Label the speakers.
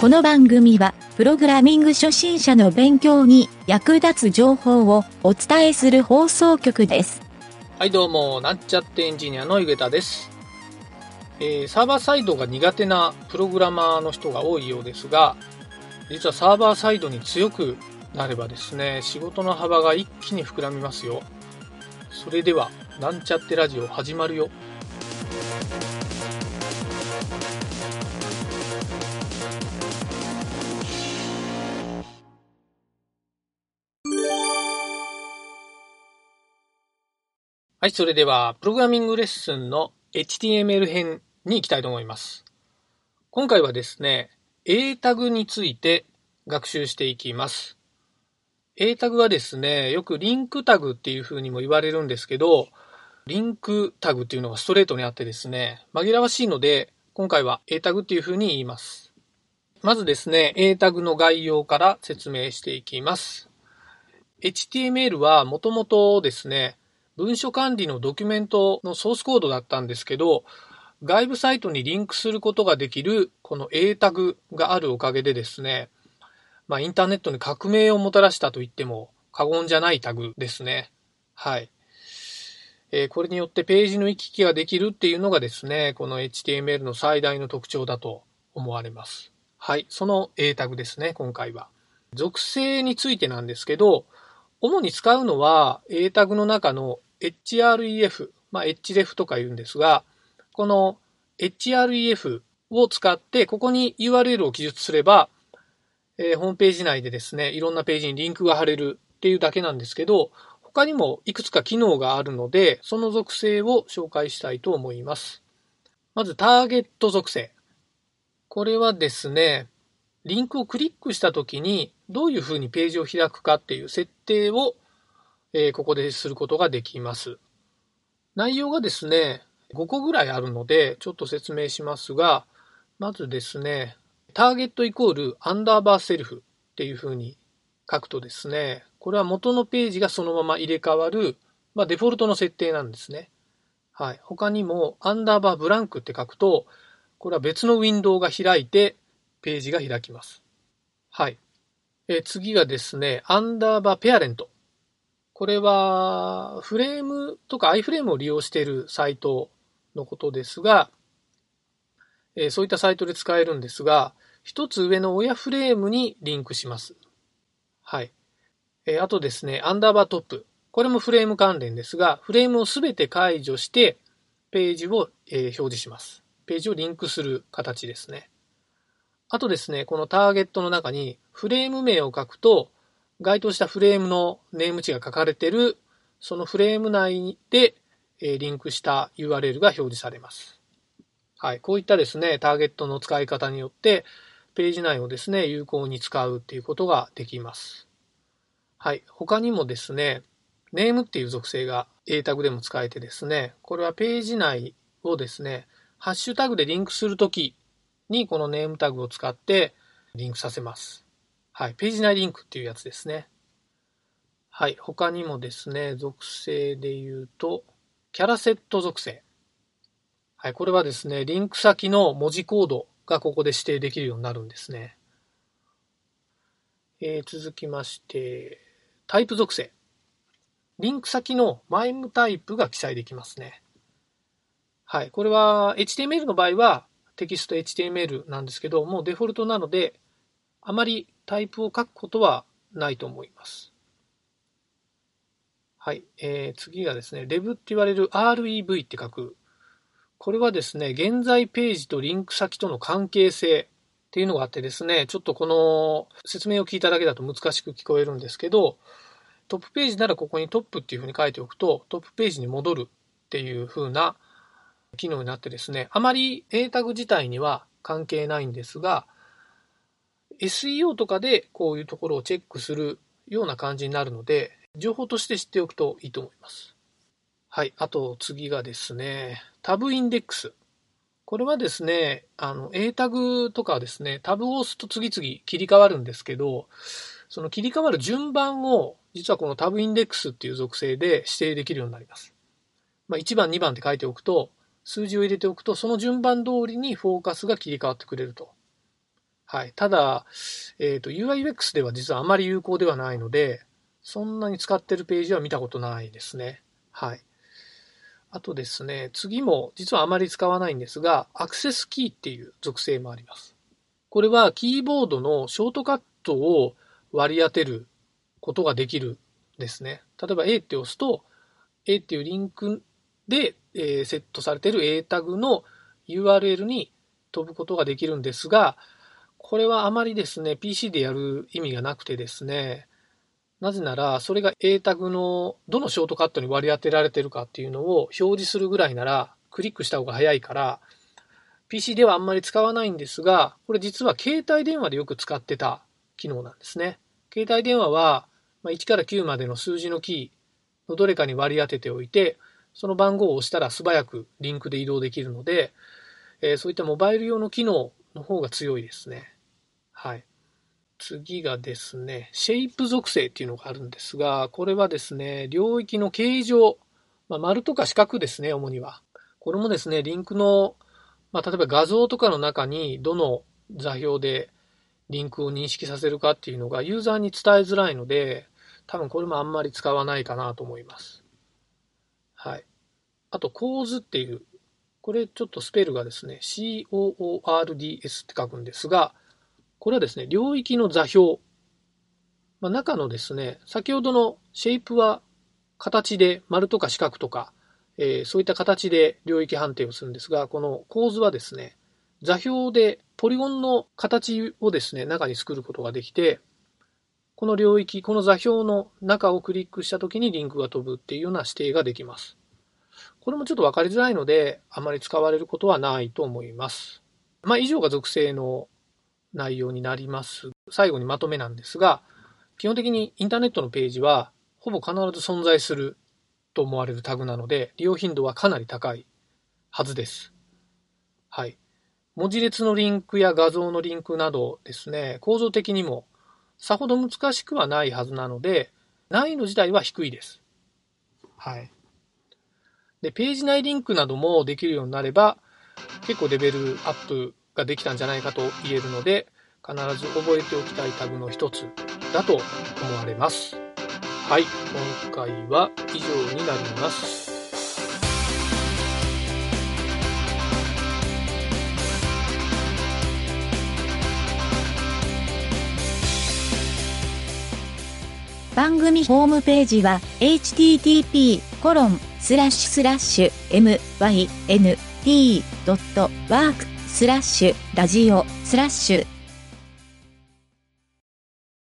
Speaker 1: この番組は、プログラミング初心者の勉強に役立つ情報をお伝えする放送局です。
Speaker 2: はいどうも、なんちゃってエンジニアのゆげたです。えーサーバーサイドが苦手なプログラマーの人が多いようですが、実はサーバーサイドに強くなればですね、仕事の幅が一気に膨らみますよ。それでは、なんちゃってラジオ始まるよ。はい、それでは、プログラミングレッスンの HTML 編に行きたいと思います。今回はですね、A タグについて学習していきます。A タグはですね、よくリンクタグっていう風にも言われるんですけど、リンクタグっていうのがストレートにあってですね、紛らわしいので、今回は A タグっていう風に言います。まずですね、A タグの概要から説明していきます。HTML はもともとですね、文書管理のドキュメントのソースコードだったんですけど、外部サイトにリンクすることができるこの A タグがあるおかげでですね、まあインターネットに革命をもたらしたと言っても過言じゃないタグですね。はい。えーこれによってページの行き来ができるっていうのがですね、この HTML の最大の特徴だと思われます。はい。その A タグですね、今回は。属性についてなんですけど、主に使うのは A タグの中の href、まあ href とか言うんですが、この href を使ってここに URL を記述すれば、えーホームページ内でですね、いろんなページにリンクが貼れるっていうだけなんですけど、他にもいくつか機能があるので、その属性を紹介したいと思います。まずターゲット属性。これはですね、リンクをクリックした時にどういうふうにページを開くかっていう設定を、えーここですることができます。内容がですね、5個ぐらいあるので、ちょっと説明しますが、まずですね、ターゲットイコールアンダーバーセルフっていうふうに書くとですね、これは元のページがそのまま入れ替わる、まあ、デフォルトの設定なんですね。はい。他にもアンダーバーブランクって書くと、これは別のウィンドウが開いてページが開きます。はい。え次がですね、アンダーバーペアレント。これは、フレームとか iFrame を利用しているサイトのことですが、えそういったサイトで使えるんですが、一つ上の親フレームにリンクします。はい。えあとですね、アンダーバートップ。これもフレーム関連ですが、フレームをすべて解除して、ページを、え表示します。ページをリンクする形ですね。あとですね、このターゲットの中にフレーム名を書くと、該当したフレームのネーム値が書かれている、そのフレーム内で、えリンクした URL が表示されます。はい。こういったですね、ターゲットの使い方によって、ページ内をですね、有効に使うっていうことができます。はい。他にもですね、ネームっていう属性が A タグでも使えてですね、これはページ内をですね、ハッシュタグでリンクするときにこのネームタグを使ってリンクさせます。はい。ページ内リンクっていうやつですね。はい。他にもですね、属性で言うと、キャラセット属性。はい。これはですね、リンク先の文字コードがここで指定できるようになるんですね。えー続きまして、タイプ属性。リンク先のマイムタイプが記載できますね。はい。これは HTML の場合はテキスト HTML なんですけど、もうデフォルトなので、あまりタイプを書くことはないと思います。はい。えー次がですね、レブって言われる REV って書く。これはですね、現在ページとリンク先との関係性っていうのがあってですね、ちょっとこの説明を聞いただけだと難しく聞こえるんですけど、トップページならここにトップっていうふうに書いておくと、トップページに戻るっていう風な機能になってですね、あまり A タグ自体には関係ないんですが、SEO とかでこういうところをチェックするような感じになるので、情報として知っておくといいと思います。はい。あと次がですね、タブインデックス。これはですね、あの、A タグとかですね、タブを押すと次々切り替わるんですけど、その切り替わる順番を、実はこのタブインデックスっていう属性で指定できるようになります。まあ、1番、2番って書いておくと、数字を入れておくと、その順番通りにフォーカスが切り替わってくれると。はい。ただ、えっ、ー、と、UIUX では実はあまり有効ではないので、そんなに使ってるページは見たことないですね。はい。あとですね、次も実はあまり使わないんですが、アクセスキーっていう属性もあります。これはキーボードのショートカットを割り当てることができるんですね。例えば A って押すと、A っていうリンクで、えー、セットされている A タグの URL に飛ぶことができるんですが、これはあまりですね、PC でやる意味がなくてですね、なぜなら、それが A タグのどのショートカットに割り当てられてるかっていうのを表示するぐらいなら、クリックした方が早いから、PC ではあんまり使わないんですが、これ実は携帯電話でよく使ってた機能なんですね。携帯電話は1から9までの数字のキーのどれかに割り当てておいて、その番号を押したら素早くリンクで移動できるので、えそういったモバイル用の機能の方が強いですね。はい。次がですね、シェイプ属性っていうのがあるんですが、これはですね、領域の形状、まあ、丸とか四角ですね、主には。これもですね、リンクの、まあ、例えば画像とかの中にどの座標でリンクを認識させるかっていうのがユーザーに伝えづらいので、多分これもあんまり使わないかなと思います。はい。あと、構図っていう、これちょっとスペルがですね、COORDS って書くんですが、これはですね、領域の座標。まあ、中のですね、先ほどのシェイプは形で丸とか四角とか、えー、そういった形で領域判定をするんですが、この構図はですね、座標でポリゴンの形をですね、中に作ることができて、この領域、この座標の中をクリックしたときにリンクが飛ぶっていうような指定ができます。これもちょっとわかりづらいので、あまり使われることはないと思います。まあ、以上が属性の内容になります。最後にまとめなんですが、基本的にインターネットのページは、ほぼ必ず存在すると思われるタグなので、利用頻度はかなり高いはずです。はい。文字列のリンクや画像のリンクなどですね、構造的にもさほど難しくはないはずなので、難易度自体は低いです。はい。で、ページ内リンクなどもできるようになれば、結構レベルアップができたんじゃないかと言えるので、必ず覚えておきたいタグの一つだと思われます。はい、今回は以上になります。
Speaker 1: 番組ホームページは http コロンスラッシュスラッシュ mynt.work スラッシュラジオスラッシュ